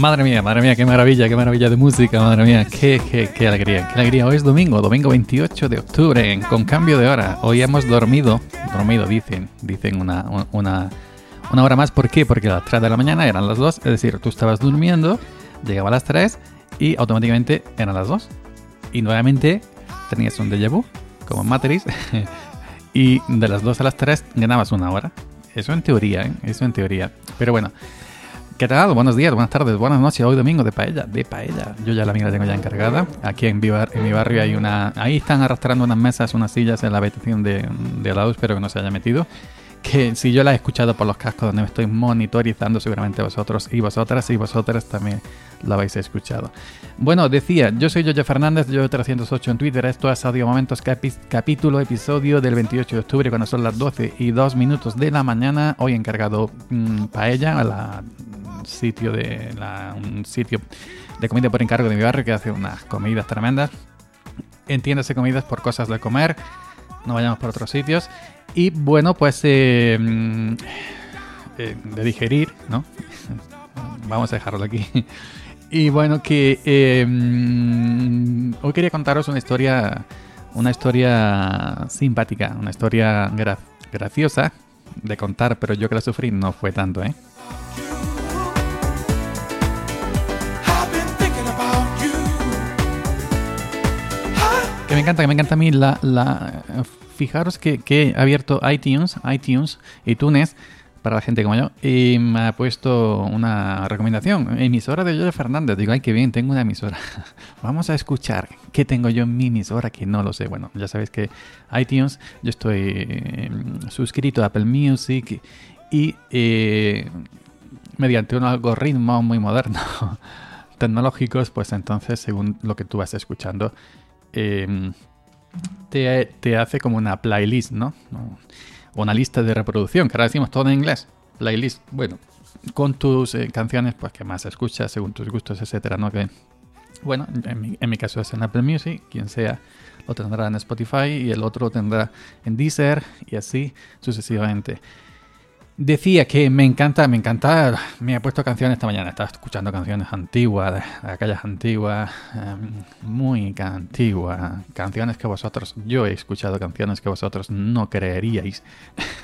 Madre mía, madre mía, qué maravilla, qué maravilla de música, madre mía, qué, qué, qué alegría, qué alegría. Hoy es domingo, domingo 28 de octubre, con cambio de hora. Hoy hemos dormido, dormido dicen, dicen una, una, una hora más. ¿Por qué? Porque a las 3 de la mañana eran las 2, es decir, tú estabas durmiendo, llegaba a las 3 y automáticamente eran las 2. Y nuevamente tenías un déjà vu, como en Matrix, y de las 2 a las 3 ganabas una hora. Eso en teoría, ¿eh? Eso en teoría. Pero bueno, ¿Qué tal? Buenos días, buenas tardes, buenas noches. Hoy domingo de paella, de paella. Yo ya la mía la tengo ya encargada. Aquí en mi, en mi barrio hay una... Ahí están arrastrando unas mesas, unas sillas en la habitación de, de lado. Espero que no se haya metido que si yo la he escuchado por los cascos donde me estoy monitorizando, seguramente vosotros y vosotras y vosotras también la habéis escuchado. Bueno, decía, yo soy Yoyo Fernández, yo 308 en Twitter, esto es Audio Momentos capítulo, episodio del 28 de octubre, cuando son las 12 y 2 minutos de la mañana, hoy encargado mmm, paella, la, sitio de un sitio de comida por encargo de mi barrio que hace unas comidas tremendas. Entiéndase comidas por cosas de comer, no vayamos por otros sitios. Y bueno, pues eh, eh, de digerir, ¿no? Vamos a dejarlo aquí. Y bueno, que eh, hoy quería contaros una historia, una historia simpática, una historia graciosa de contar, pero yo que la sufrí no fue tanto, ¿eh? Me encanta, que me encanta a mí la, fijaros que, he abierto iTunes, iTunes, iTunes, para la gente como yo, y me ha puesto una recomendación, emisora de Yoyo Fernández. Digo, ay, qué bien, tengo una emisora. Vamos a escuchar qué tengo yo en mi emisora, que no lo sé. Bueno, ya sabéis que iTunes, yo estoy em, suscrito a Apple Music y eh, mediante un algoritmo muy moderno, tecnológicos, pues entonces, según lo que tú vas escuchando, eh, te, hace como una playlist, ¿no? O una lista de reproducción, que ahora decimos todo en inglés. Playlist, bueno, con tus eh, canciones pues que más escuchas según tus gustos, etcétera, ¿no? Que, bueno, en mi, en mi, caso es en Apple Music, quien sea lo tendrá en Spotify y el otro lo tendrá en Deezer y así sucesivamente. Decía que me encanta, me encanta, me ha puesto canciones esta mañana, estaba escuchando canciones antiguas, de, aquellas antiguas, em, muy antiguas, canciones que vosotros, yo he escuchado canciones que vosotros no creeríais.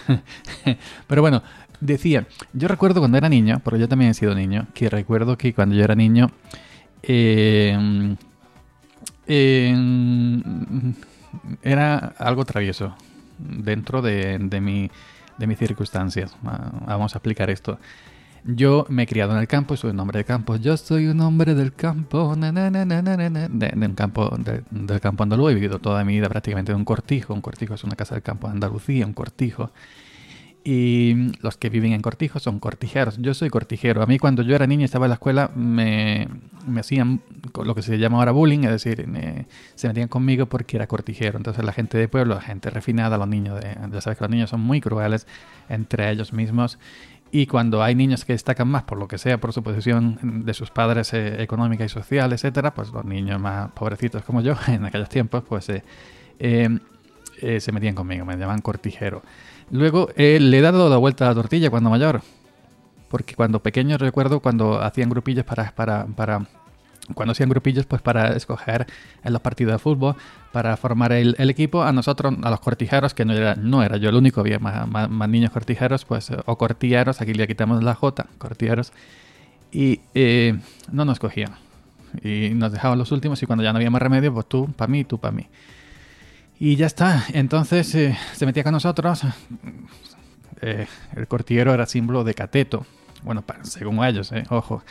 Pero bueno, decía, yo recuerdo cuando era niño, porque yo también he sido niño, que recuerdo que cuando yo era niño, em, em, era algo travieso dentro de, de mi de mis circunstancias. Ah, vamos a explicar esto. Yo me he criado en el campo, soy un hombre de campo. Yo soy un hombre del campo, de, campo del campo andaluz. He vivido toda mi vida prácticamente en un cortijo. Un cortijo es una casa del campo de Andalucía, un cortijo. Y los que viven en cortijos son cortijeros. Yo soy cortijero. A mí cuando yo era niño estaba en la escuela me, me hacían lo que se llama ahora bullying, es decir, se metían conmigo porque era cortijero. Entonces la gente de pueblo, la gente refinada, los niños, de, ya sabes que los niños son muy crueles entre ellos mismos. Y cuando hay niños que destacan más por lo que sea, por su posición de sus padres eh, económica y social, etcétera, pues los niños más pobrecitos como yo en aquellos tiempos, pues eh, eh, se metían conmigo, me llamaban cortijero. Luego le he dado la vuelta a la tortilla cuando mayor, porque cuando pequeño recuerdo cuando hacían grupillos para, cuando hacían grupillos pues para escoger en los partidos de fútbol, para formar el, equipo, a nosotros, a los cortijeros, que no era, no era yo el único, había más, más, niños cortijeros, pues, o cortilleros, aquí le quitamos la J, cortilleros, y eh, no nos cogían. Y nos dejaban los últimos y cuando ya no había más remedio, pues tú para mí, tú para mí. Y ya está, entonces eh, se metía con nosotros, eh, el cortillero era símbolo de cateto, bueno, según ellos, ojo.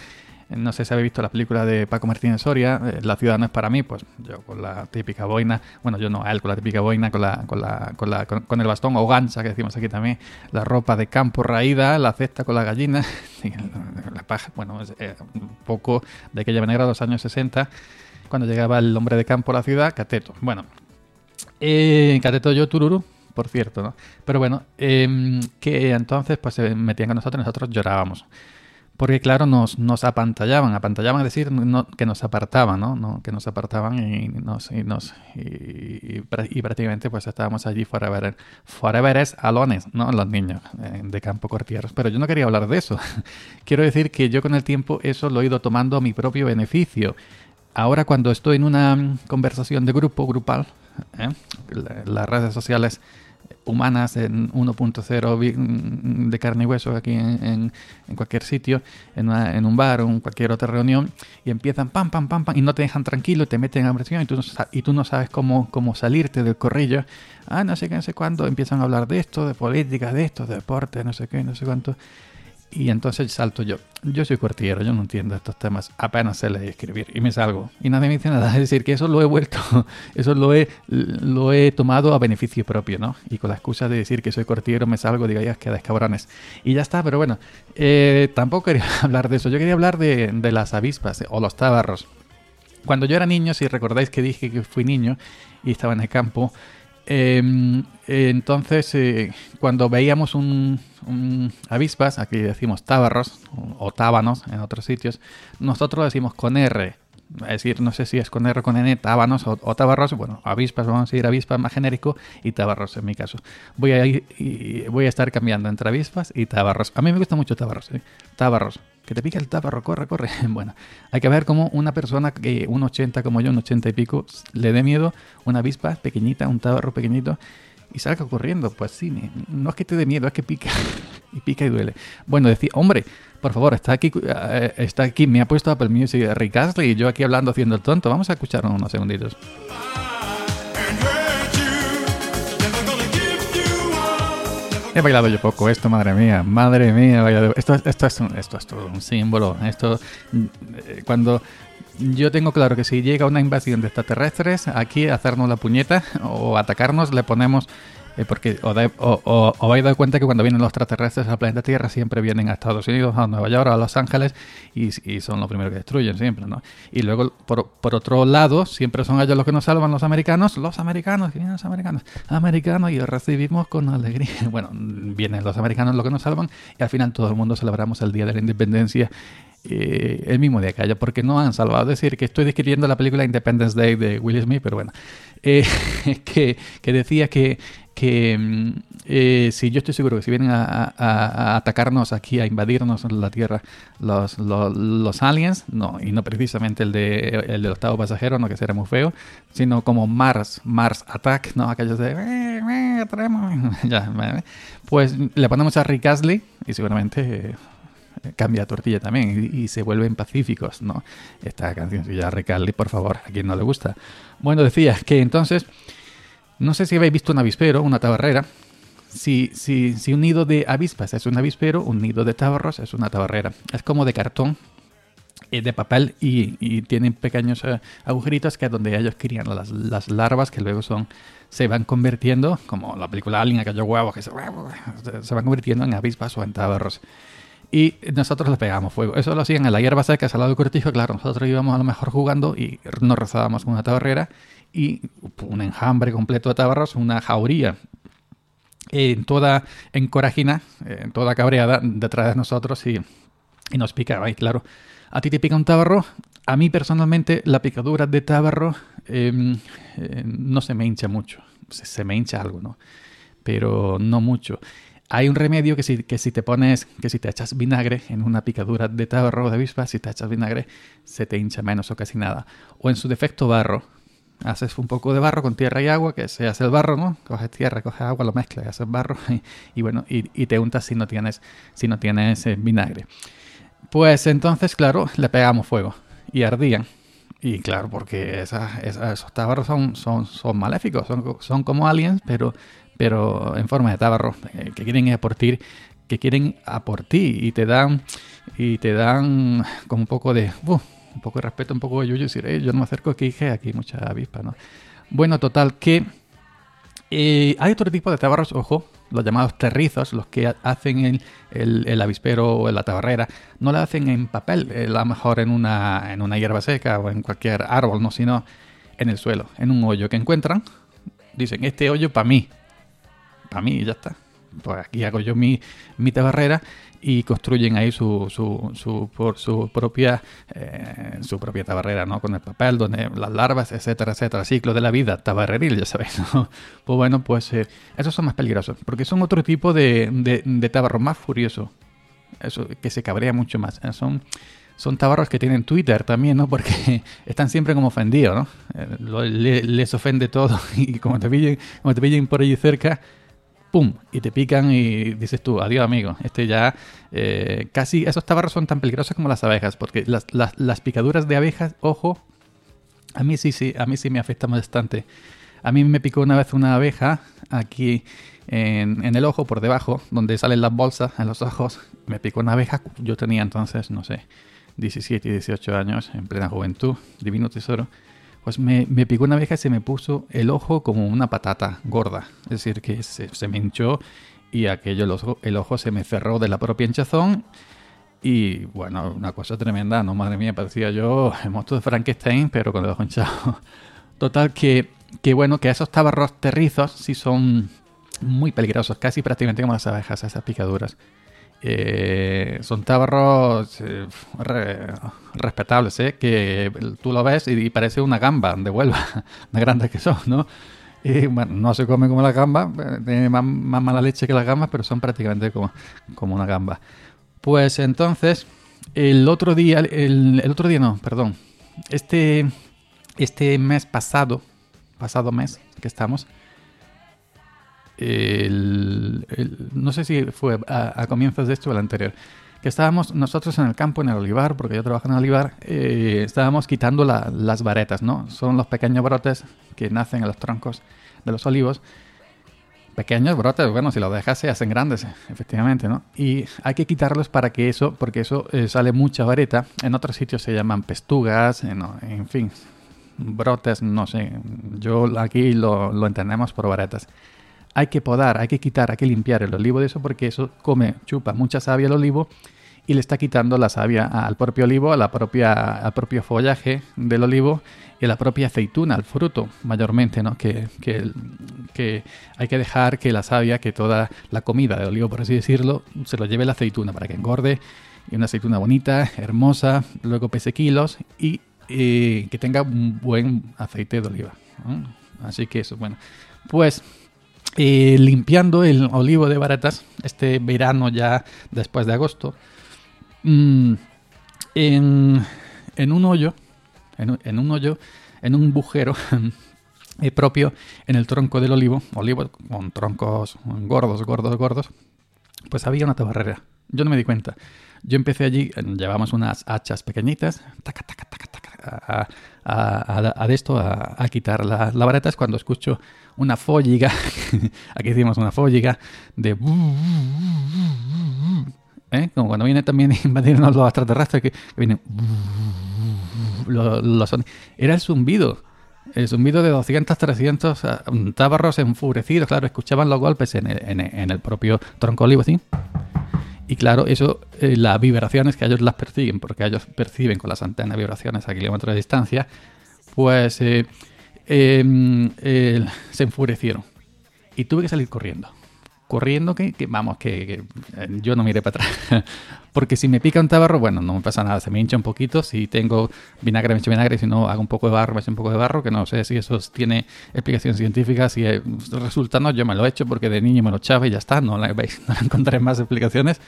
No sé si habéis visto la película de Paco Martínez Soria, eh, La ciudad no es para mí, pues yo con la típica boina, bueno, yo no, a él con la típica boina, con, la, con, la, con, la, con, el bastón o gancha que decimos aquí también, la ropa de campo raída, la cesta con la gallina, la paja, bueno, eh, un poco de aquella manera, los años 60, cuando llegaba el hombre de campo a la ciudad, Cateto. Bueno, eh, Cateto yo, Tururu, por cierto, ¿no? Pero bueno, em, que entonces pues se metían con nosotros y nosotros llorábamos porque claro, nos, nos apantallaban, apantallaban es decir que nos apartaban, ¿no? Que nos apartaban y nos, y, nos y, prácticamente pues estábamos allí forever, forever alones, ¿no? Los niños eh, de campo cortieros. Pero yo no quería hablar de eso. Quiero decir que yo con el tiempo eso lo he ido tomando a mi propio beneficio. Ahora cuando estoy en una conversación de grupo, grupal, ¿eh? las redes sociales humanas en 1.0 de carne y hueso aquí en, en, cualquier sitio, en, en, un bar o en cualquier otra reunión, y empiezan pam, pam, pam, pam, y no te dejan tranquilo, te meten en presión y tú, y tú no sabes cómo, cómo salirte del corrillo. Ah, no sé qué, no sé cuándo, empiezan a hablar de esto, de política, de esto, de deporte, no sé qué, no sé cuánto. Y entonces salto yo. Yo soy cuartillero, yo no entiendo estos temas. Apenas sé leer y escribir. Y me salgo. Y nadie me dice nada. Es decir, que eso lo he vuelto, eso lo he, lo he tomado a beneficio propio, ¿no? Y con la excusa de decir que soy cuartillero me salgo, digo, ya quedáis cabrones. Y ya está, pero bueno, eh, tampoco quería hablar de eso. Yo quería hablar de, de las avispas o los tábarros. Cuando yo era niño, si recordáis que dije que fui niño y estaba en el campo, Em, entonces, eh, cuando veíamos un, avispas, aquí decimos tábaros o, tábanos en otros sitios, nosotros decimos con R. Es decir, no sé si es con R con N, tábanos o, o tabarros. Bueno, avispas, vamos a decir avispas más genérico y tabarros en mi caso. Voy a, ir, voy a estar cambiando entre avispas y tabarros. A mí me gusta mucho tabarros. ¿eh? Tabarros que te pica el taparro, corre, corre. Bueno, hay que ver cómo una persona que un 80 como yo, un 80 y pico, le dé miedo una avispa pequeñita, un tabarro pequeñito y salga corriendo. Pues sí, no es que te dé miedo, es que pica. y pica y duele. Bueno, decía, hombre, por favor, está aquí, eh, está aquí, me ha puesto Apple Music Rick Astley y yo aquí hablando haciendo el tonto. Vamos a escuchar unos segunditos. He bailado yo poco esto, madre mía, madre mía, he bailado. Esto, esto, es, esto es todo un símbolo. Esto, eh, cuando yo tengo claro que si llega una invasión de extraterrestres, aquí hacernos la puñeta o atacarnos, le ponemos eh, porque os, o, habéis dado cuenta que cuando vienen los extraterrestres al planeta Tierra siempre vienen a Estados Unidos, a Nueva York, a Los Ángeles y, son los primeros que destruyen siempre, ¿no? Y luego, por, por, otro lado, siempre son ellos los que nos salvan, los americanos, los americanos, que vienen los americanos, americanos y recibimos con alegría. Bueno, vienen los americanos los que nos salvan y al final todo el mundo celebramos el Día de la Independencia eh, el mismo día que haya, porque no han salvado. Es decir, que estoy describiendo la película Independence Day de Will Smith, pero bueno, eh, que, que, decía que que mm, eh, si yo estoy seguro que si vienen a, atacarnos aquí, a invadirnos la Tierra los, los, aliens, no, y no precisamente el, de, el del octavo pasajero, no que será muy feo, sino como Mars, Mars Attack, ¿no? Aquellos de... pues le ponemos a Rick Astley y seguramente... cambia tortilla también y, se vuelven pacíficos, ¿no? Esta canción ya Astley, por favor, a quien no le gusta. Bueno, decía que entonces no sé si habéis visto un avispero, una tabarrera. Si, si, si un nido de avispas es un avispero, un nido de tabarros es una tabarrera. Es como de cartón, y de papel y, tienen pequeños eh, agujeritos que es donde ellos crían las, las, larvas que luego son se van convirtiendo, como la película Alien, aquellos huevos que se, se van convirtiendo en avispas o en tabarros. Y nosotros le pegamos fuego. Eso lo hacían en la hierba seca, al lado del cortijo. Claro, nosotros íbamos a lo mejor jugando y nos rezábamos con una tabarrera y un enjambre completo de tabarros, una jauría en toda encorajina, en toda cabreada detrás de nosotros y, nos picaba. Y claro, a ti te pica un tabarro. A mí personalmente la picadura de tabarro em, eh, no se me hincha mucho. Se, me hincha algo, ¿no? Pero no mucho. Hay un remedio que si, que si te pones, que si te echas vinagre en una picadura de tabarro de avispa, si te echas vinagre, se te hincha menos o casi nada. O en su defecto barro, haces un poco de barro con tierra y agua, que se hace el barro, ¿no? Coges tierra, coges agua, lo mezclas haces barro y, bueno, y, te untas si no tienes, si no tienes eh, vinagre. Pues entonces, claro, le pegamos fuego y ardían. Y claro, porque esos tabarros son, son, son maléficos, son, son, como aliens, pero, pero en forma de tabarro, eh, que quieren ti, que quieren a por ti y te dan, y te dan como un poco de, uh, un poco de respeto, un poco de yuyu, decir, yo no me acerco aquí, que aquí mucha avispa, ¿no? Bueno, total, que eh, hay otro tipo de tabarros, ojo, los llamados terrizos, los que hacen el, el, avispero o la tabarrera, no la hacen en papel, a lo mejor en una, en una hierba seca o en cualquier árbol, no, sino en el suelo, en un hoyo que encuentran. Dicen, este hoyo para mí, para mí y ya está. pues aquí hago yo mi, mi tabarrera y construyen ahí su, su, su, por su propia eh, su propia tabarrera, ¿no? Con el papel, donde las larvas, etcétera, etcétera. Ciclo de la vida, tabarreril, ya sabéis. Pues bueno, pues eh, esos son más peligrosos, porque son otro tipo de, de, de tabarro más furioso, eso que se cabrea mucho más. Eh, son son tabarros que tienen Twitter también, ¿no? Porque están siempre como ofendidos, ¿no? Les ofende todo y como te pillen, como te pillen por allí cerca, ¡pum! Y te pican y dices tú, adiós amigo. Este ya eh, casi, esos tabarros son tan peligrosos como las abejas, porque las, las, las, picaduras de abejas, ojo, a mí sí, sí, a mí sí me afecta bastante. A mí me picó una vez una abeja aquí en, en, el ojo, por debajo, donde salen las bolsas en los ojos. Me picó una abeja, yo tenía entonces, no sé, 17 y 18 años, en plena juventud, divino tesoro pues me, picó una abeja y se me puso el ojo como una patata gorda. Es decir, que se, me hinchó y aquello, el ojo, el ojo, se me cerró de la propia hinchazón. Y bueno, una cosa tremenda, ¿no? Madre mía, parecía yo el monstruo de Frankenstein, pero con el ojo hinchado. Total, que, que bueno, que esos tabarros terrizos sí son muy peligrosos, casi prácticamente como las abejas, esas picaduras. Eh, son tabarros eh, re, respetables, ¿eh? que tú lo ves y, parece una gamba de Huelva, de grandes que son, ¿no? Y bueno, no se come como la gamba, eh, tiene más, más, mala leche que las gambas, pero son prácticamente como, como una gamba. Pues entonces, el otro día, el, el otro día no, perdón, este, este mes pasado, pasado mes que estamos, no sé si fue a, comienzos de esto o el anterior, que estábamos nosotros en el campo, en el olivar, porque yo trabajo en el olivar, eh, estábamos quitando la, las varetas, ¿no? Son los pequeños brotes que nacen en los troncos de los olivos. Pequeños brotes, bueno, si los dejas se hacen grandes, efectivamente, ¿no? Y hay que quitarlos para que eso, porque eso eh, sale mucha vareta. En otros sitios se llaman pestugas, en, en fin, brotes, no sé. Yo aquí lo, lo entendemos por varetas hay que podar, hay que quitar, hay que limpiar el olivo de eso porque eso come, chupa mucha savia el olivo y le está quitando la savia al propio olivo, a la propia, al propio follaje del olivo y a la propia aceituna, al fruto mayormente, ¿no? Que, que, hay que dejar que la savia, que toda la comida del olivo, por así decirlo, se lo lleve la aceituna para que engorde y una aceituna bonita, hermosa, luego pese kilos y que tenga un buen aceite de oliva. Así que eso, bueno, pues eh, limpiando el olivo de baratas este verano ya después de agosto mmm, en, en, un hoyo en, en, un hoyo en un bujero eh, propio en el tronco del olivo olivo con troncos gordos gordos gordos pues había una tabarrera. Yo no me di cuenta. Yo empecé allí llevamos unas hachas pequeñitas taca, taca, taca, a, a, a, esto, a, quitar la, la es cuando escucho una fólliga, aquí decimos una fólliga, de... ¿eh? Como cuando viene también invadirnos los extraterrestres, que, que vienen... Los, los son... Era el zumbido. El zumbido de 200, 300 uh, tábaros enfurecidos, claro, escuchaban los golpes en el, propio tronco olivo, ¿sí? Y claro, eso, eh, las vibraciones que ellos las perciben, porque ellos perciben con las antenas vibraciones a kilómetros de distancia, pues eh, eh, se enfurecieron. Y tuve que salir corriendo. Corriendo que, que vamos, que, que, eh, yo no miré para atrás. porque si me pica un tabarro, bueno, no me pasa nada, se me hincha un poquito. Si tengo vinagre, me echo vinagre. Si no, hago un poco de barro, me echo un poco de barro. Que no sé si eso tiene explicación científica. Si resulta, no, yo me lo he hecho porque de niño me lo echaba y ya está. No la no encontré más explicaciones.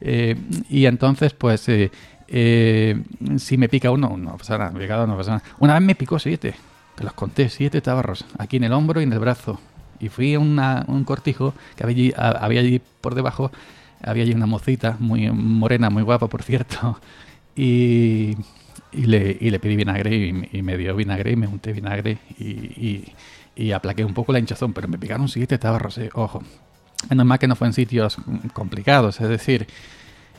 Eh, y entonces, pues, eh, eh, si me pica uno, no pasa nada. Picado, no pasa nada. Una vez me picó siete, que los conté, siete tabarros, aquí en el hombro y en el brazo. Y fui a una, un cortijo que había allí, había allí por debajo, había allí una mocita muy morena, muy guapa, por cierto. Y, y, le, y le, pedí vinagre y, me dio vinagre y me unté vinagre y, y, aplaqué un poco la hinchazón, pero me picaron siete tabarros, eh, ojo. Menos mal que no fue en sitios complicados, es decir,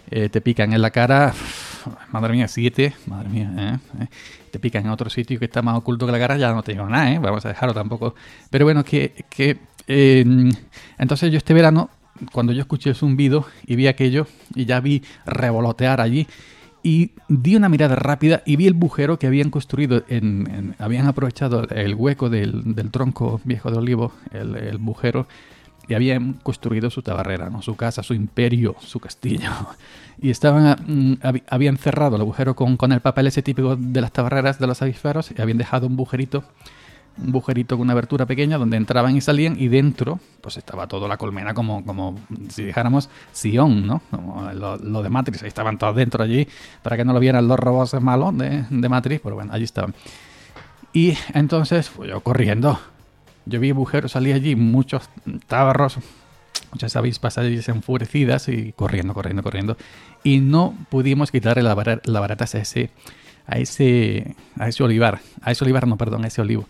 eh, te pican en la cara, madre mía, siete, madre mía, ¿eh? te pican en otro sitio que está más oculto que la cara, ya no te digo nada, ¿eh? vamos a dejarlo tampoco. Pero bueno, que, que eh, entonces yo este verano, cuando yo escuché el zumbido y vi aquello, y ya vi revolotear allí, y di una mirada rápida y vi el bujero que habían construido, en, habían aprovechado el hueco del, del, tronco viejo de olivo, el, el bujero, y habían construido su tabarrera, ¿no? su casa, su imperio, su castillo. Y estaban, mm, habían cerrado el agujero con, con, el papel ese típico de las tabarreras de los avisperos y habían dejado un bujerito, un bujerito con una abertura pequeña donde entraban y salían y dentro pues estaba toda la colmena como, como si dijéramos Sion, ¿no? Como lo, de Matrix, ahí estaban todos dentro allí para que no lo vieran los robots malos de, de Matrix, pero bueno, allí estaban. Y entonces fui yo corriendo yo vi agujeros, salí allí, muchos tabarros, muchas avispas allí enfurecidas y corriendo, corriendo, corriendo. Y no pudimos quitarle la, la barata a ese, a ese, a ese olivar. A ese olivar, no, perdón, a ese olivo.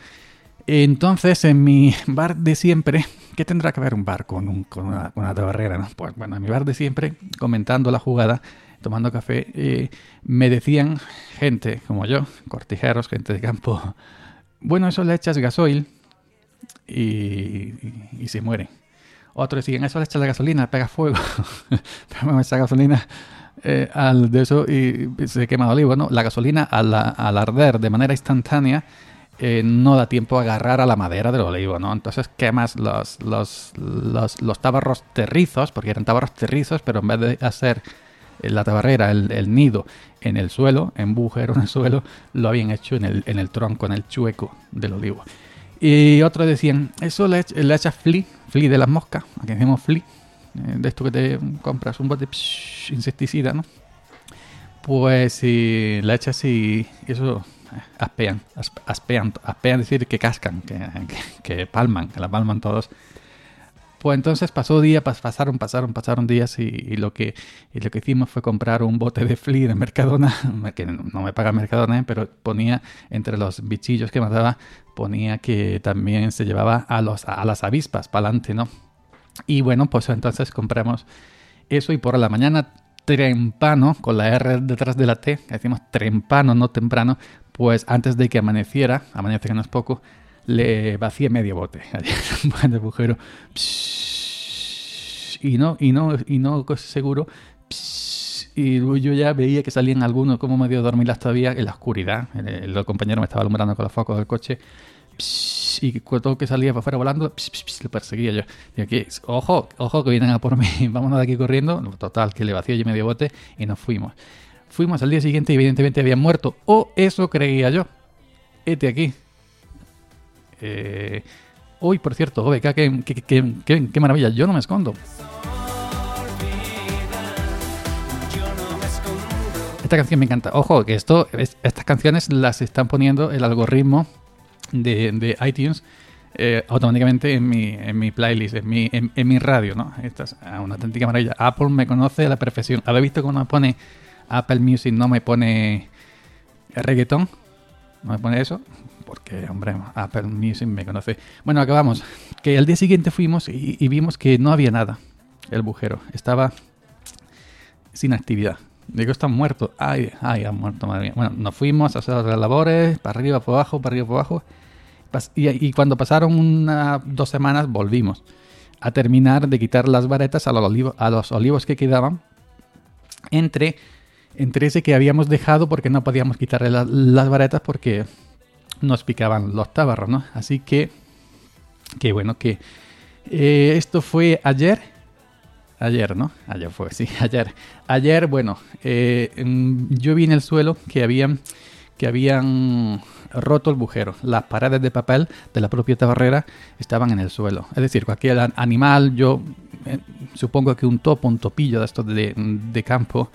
Entonces, en mi bar de siempre, ¿qué tendrá que ver un bar con, un, con, una, con tabarrera? ¿no? Pues bueno, en mi bar de siempre, comentando la jugada, tomando café, eh, me decían gente como yo, cortijeros, gente de campo, bueno, eso le echas gasoil y, se muere. Otros siguen, eso le echa la gasolina, pega fuego. Pero esa gasolina eh, al de eso y se quema el olivo. ¿no? La gasolina al, arder de manera instantánea eh, no da tiempo a agarrar a la madera del olivo, ¿no? Entonces quemas los, los, los, tabarros terrizos, porque eran tabarros terrizos, pero en vez de hacer la tabarrera, el, nido en el suelo, en bujero en el suelo, lo habían hecho en el, en el tronco, en el chueco del olivo. Y otros decían, eso le, le echas flea, flea de las moscas, aquí decimos flea, eh, de esto que te compras un bote insecticida, ¿no? Pues si le echas y, eso eh, aspean, aspean, aspean decir que cascan, que, que palman, que la palman todos. Pues entonces pasó día, pasaron, pasaron, pasaron días y, lo que, lo que hicimos fue comprar un bote de flea de Mercadona, que no me paga Mercadona, ¿eh? pero ponía entre los bichillos que mataba, ponía que también se llevaba a, los, a las avispas para adelante, ¿no? Y bueno, pues entonces compramos eso y por la mañana trempano, con la R detrás de la T, decimos trempano, no temprano, pues antes de que amaneciera, amanece que no es poco, le vacié medio bote el agujero. Y no, y no, y no seguro. Y yo ya veía que salían algunos como medio dormidas todavía en la oscuridad. El, el, compañero me estaba alumbrando con los focos del coche. Y todo que salía para afuera volando, lo perseguía yo. Y aquí, ojo, ojo que vienen a por mí, vámonos de aquí corriendo. Total, que le vació yo medio bote y nos fuimos. Fuimos al día siguiente y evidentemente habían muerto. O eso creía yo. Este aquí, eh, uy, por cierto, OBK, qué, maravilla, yo no me escondo. Esta canción me encanta. Ojo, que esto, estas canciones las están poniendo el algoritmo de, iTunes eh, automáticamente en mi, en mi playlist, en mi, en, mi radio, ¿no? Esta es una auténtica maravilla. Apple me conoce a la perfección. ¿Habéis visto cómo me pone Apple Music? No me pone reggaeton. ¿No me pone eso? porque, hombre, Apple Music me conoce. Bueno, acabamos. Que al día siguiente fuimos y, vimos que no había nada. El bujero estaba sin actividad. Digo, están muertos. Ay, ay, han muerto, madre mía. Bueno, nos fuimos a hacer las labores, para arriba, para abajo, para arriba, para abajo. Y, cuando pasaron una, dos semanas, volvimos a terminar de quitar las varetas a los, a los olivos que quedaban entre, entre ese que habíamos dejado porque no podíamos quitarle las varetas porque nos picaban los tabarros, ¿no? Así que, que bueno, que eh, esto fue ayer. Ayer, ¿no? Ayer fue, sí, ayer. Ayer, bueno, eh, yo vi en el suelo que habían, que habían roto el bujero. Las paredes de papel de la propia tabarrera estaban en el suelo. Es decir, cualquier animal, yo eh, supongo que un topo, un topillo de estos de campo,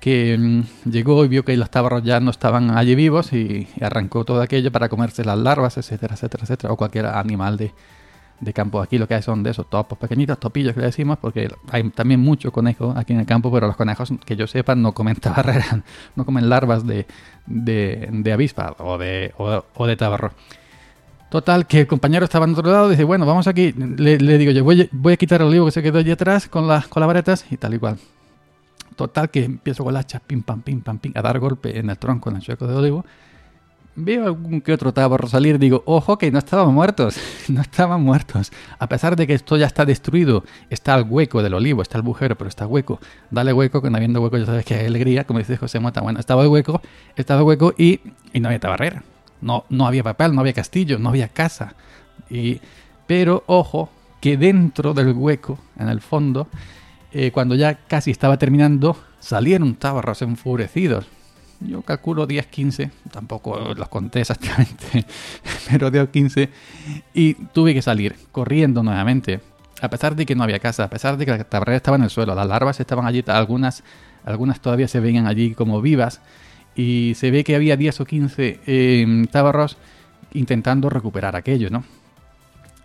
que mm, llegó y vio que los tabarros ya no estaban allí vivos y, arrancó todo aquello para comerse las larvas, etcétera, etcétera, etcétera, o cualquier animal de, campo. Aquí lo que hay son de esos topos pequeñitos, topillos que le decimos, porque hay también mucho conejo aquí en el campo, pero los conejos, que yo sepa, no comen tabarreras, no comen larvas de, de, avispa o de, o, de tabarro. Total, que el compañero estaba en otro lado, dice, bueno, vamos aquí, le, digo yo, voy, voy, a quitar el olivo que se quedó allí atrás con las, con las varetas y tal y cual. Total, que empiezo con la hacha, pim, pam, pim, pam, pim, a dar golpe en el tronco, en el chueco de olivo. Veo algún que otro tabarro salir, digo, ojo que no estaban muertos, no estaban muertos. A pesar de que esto ya está destruido, está el hueco del olivo, está el bujero, pero está hueco. Dale hueco, que no habiendo hueco ya sabes que hay alegría, como dice José Mota. Bueno, estaba el hueco, estaba el hueco y, y no había tabarrera. No, no había papel, no había castillo, no había casa. Y, pero, ojo, que dentro del hueco, en el fondo, eh, cuando ya casi estaba terminando, salieron tabarros enfurecidos. Yo calculo 10, 15, tampoco los conté exactamente, pero 10 15. Y tuve que salir corriendo nuevamente. A pesar de que no había casa, a pesar de que la tabarrera estaba en el suelo, las larvas estaban allí, algunas, algunas todavía se veían allí como vivas. Y se ve que había 10 o 15 eh, intentando recuperar aquello, ¿no?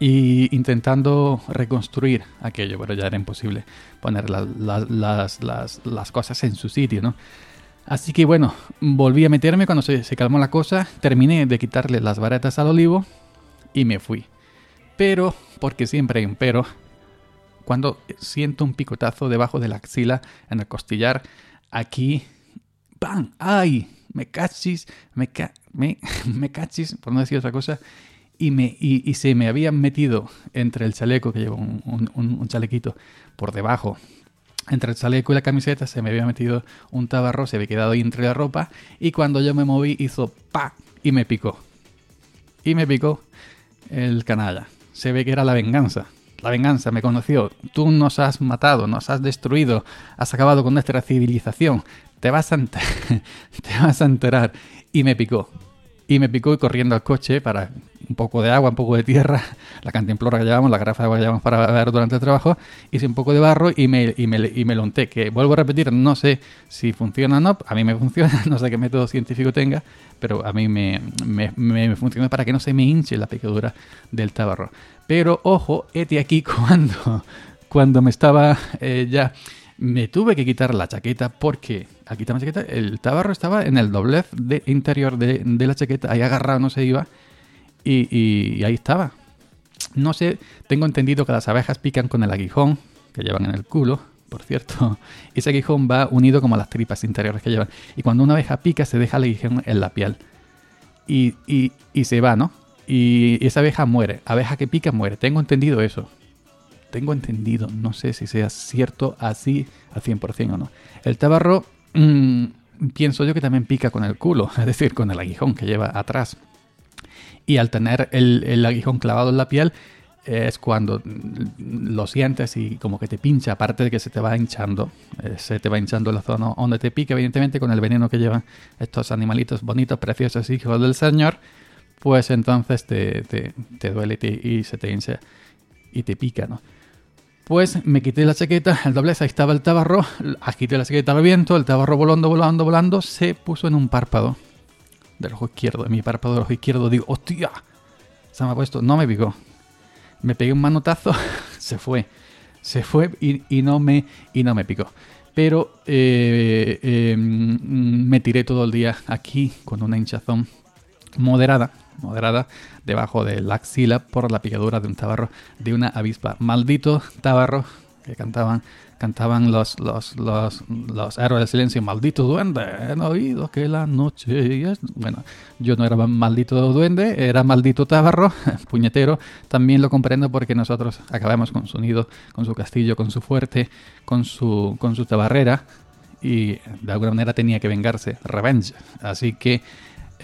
Y intentando reconstruir aquello, pero ya era imposible poner las, cosas en su sitio, ¿no? Así que bueno, volví a meterme cuando se, calmó la cosa, terminé de quitarle las varetas al olivo y me fui. Pero, porque siempre hay un pero, cuando siento un picotazo debajo de la axila, en el costillar, aquí, ¡pam! ¡Ay! Me cachis, me, me, me cachis, por no decir otra cosa, y, se me habían metido entre el chaleco, que llevo un, chalequito por debajo, entre el chaleco y la camiseta se me había metido un tabarro, se había quedado ahí entre la ropa y cuando yo me moví hizo pa y me picó. Y me picó el canalla. Se ve que era la venganza. La venganza me conoció. Tú nos has matado, nos has destruido, has acabado con nuestra civilización. Te vas a enterar. Y me picó. Y me picó y corriendo al coche para un poco de agua, un poco de tierra, la cantimplora que llevamos, la garrafa de agua que llevamos para beber durante el trabajo, hice un poco de barro y me, y me, y me lo unté. Que vuelvo a repetir, no sé si funciona o no, a mí me funciona, no sé qué método científico tenga, pero a mí me, me, me funciona para que no se me hinche la picadura del tabarro. Pero ojo, este aquí cuando, cuando me estaba eh, ya me tuve que quitar la chaqueta porque al quitarme la chaqueta el tabarro estaba en el doblez de interior de, de, la chaqueta, ahí agarrado no se iba y, ahí estaba. No sé, tengo entendido que las abejas pican con el aguijón que llevan en el culo, por cierto. Ese aguijón va unido como a las tripas interiores que llevan. Y cuando una abeja pica, se deja el aguijón en la piel. Y, se va, ¿no? Y esa abeja muere. Abeja que pica muere. Tengo entendido eso. Tengo entendido. No sé si sea cierto así al 100% o no. El tabarro, mm, pienso yo que también pica con el culo. Es decir, con el aguijón que lleva atrás y al tener el, aguijón clavado en la piel es cuando lo sientes y como que te pincha, aparte de que se te va hinchando, eh, se te va hinchando la zona donde te pica, evidentemente con el veneno que llevan estos animalitos bonitos, preciosos, hijos del Señor, pues entonces te, te, duele y, se te hincha y te pica, ¿no? Pues me quité la chaqueta, el doblez, ahí estaba el tabarro, quité la chaqueta al viento, el tabarro volando, volando, volando, se puso en un párpado del ojo izquierdo, de mi párpado del ojo izquierdo, digo, ¡hostia! Se me ha puesto, no me picó. Me pegué un manotazo, se fue. Se fue y, no, me, y no me picó. Pero eh, em, me tiré todo el día aquí con una hinchazón moderada, moderada, debajo de la axila por la picadura de un tabarro de una avispa. Maldito tabarro que cantaban cantaban los, los, los, los héroes del silencio, maldito duende, he oído que la noche. Bueno, yo no era maldito duende, era maldito tabarro, puñetero, también lo comprendo porque nosotros acabamos con su nido, con su castillo, con su fuerte, con su, con su tabarrera, y de alguna manera tenía que vengarse, revenge. Así que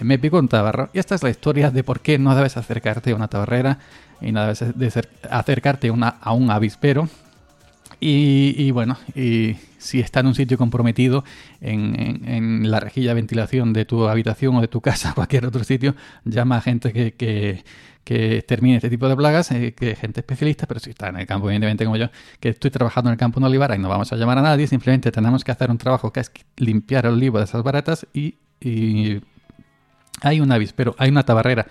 me picó un tabarro, y esta es la historia de por qué no debes acercarte a una tabarrera y no debes de acercarte una, a un avispero y, bueno, y si está en un sitio comprometido, en, la rejilla de ventilación de tu habitación o de tu casa, cualquier otro sitio, llama a gente que, termine este tipo de plagas, eh, que gente especialista, pero si está en el campo, evidentemente como yo, que estoy trabajando en el campo en Olivara y no vamos a llamar a nadie, simplemente tenemos que hacer un trabajo que es limpiar el olivo de esas baratas y, hay un avispero, hay una tabarrera.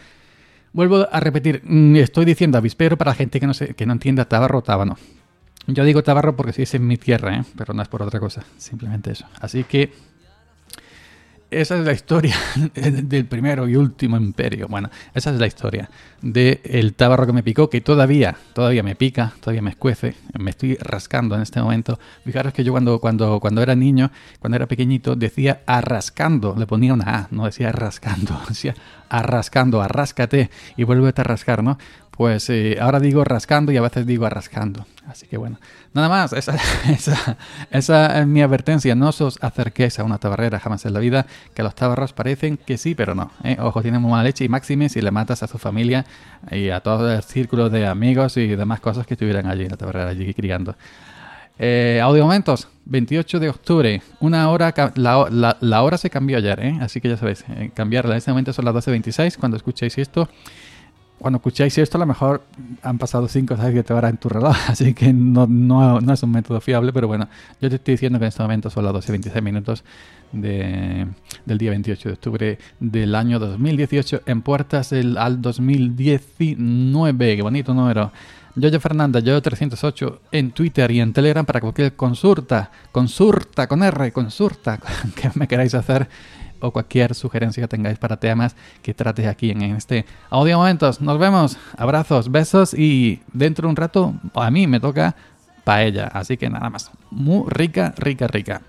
Vuelvo a repetir, mm, estoy diciendo avispero para gente que no, se, que no entienda tabarro o tábano. Yo digo Tabarro porque sí es en mi tierra, ¿eh? pero no es por otra cosa, simplemente eso. Así que esa es la historia del primero y último imperio. Bueno, esa es la historia del el tabarro que me picó, que todavía, todavía me pica, todavía me escuece, me estoy rascando en este momento. Fijaros que yo cuando, cuando, cuando era niño, cuando era pequeñito, decía arrascando, le ponía una A, no decía rascando, decía arrascando, arráscate y vuelve a rascar, ¿no? Pues eh, ahora digo rascando y a veces digo arrascando. Así que bueno, nada más, esa, esa, es mi advertencia. No os acerquéis a una tabarrera jamás en la vida, que los tabarros parecen que sí, pero no. ¿eh? Ojo, tienen muy mala leche y máxime si le matas a su familia y a todo el círculo de amigos y demás cosas que estuvieran allí en la tabarrera, allí criando. Eh, audio momentos, 28 de octubre, una hora, la, la, hora se cambió ayer, ¿eh? así que ya sabéis, eh, cambiarla. En este momento son las 12.26, cuando escuchéis esto, cuando escucháis esto, a lo mejor han pasado 5 o 7 horas en tu reloj, así que no, no, no, es un método fiable, pero bueno, yo te estoy diciendo que en este momento son las 12.26 minutos de, del día 28 de octubre del año 2018 en puertas del, al 2019. Qué bonito número. Yoyo Fernanda, yo 308 en Twitter y en Telegram para cualquier consulta, consulta con R, consulta que me queráis hacer o cualquier sugerencia que tengáis para temas que trates aquí en este audio momentos. Nos vemos, abrazos, besos y dentro de un rato a mí me toca paella, así que nada más. Muy rica, rica, rica.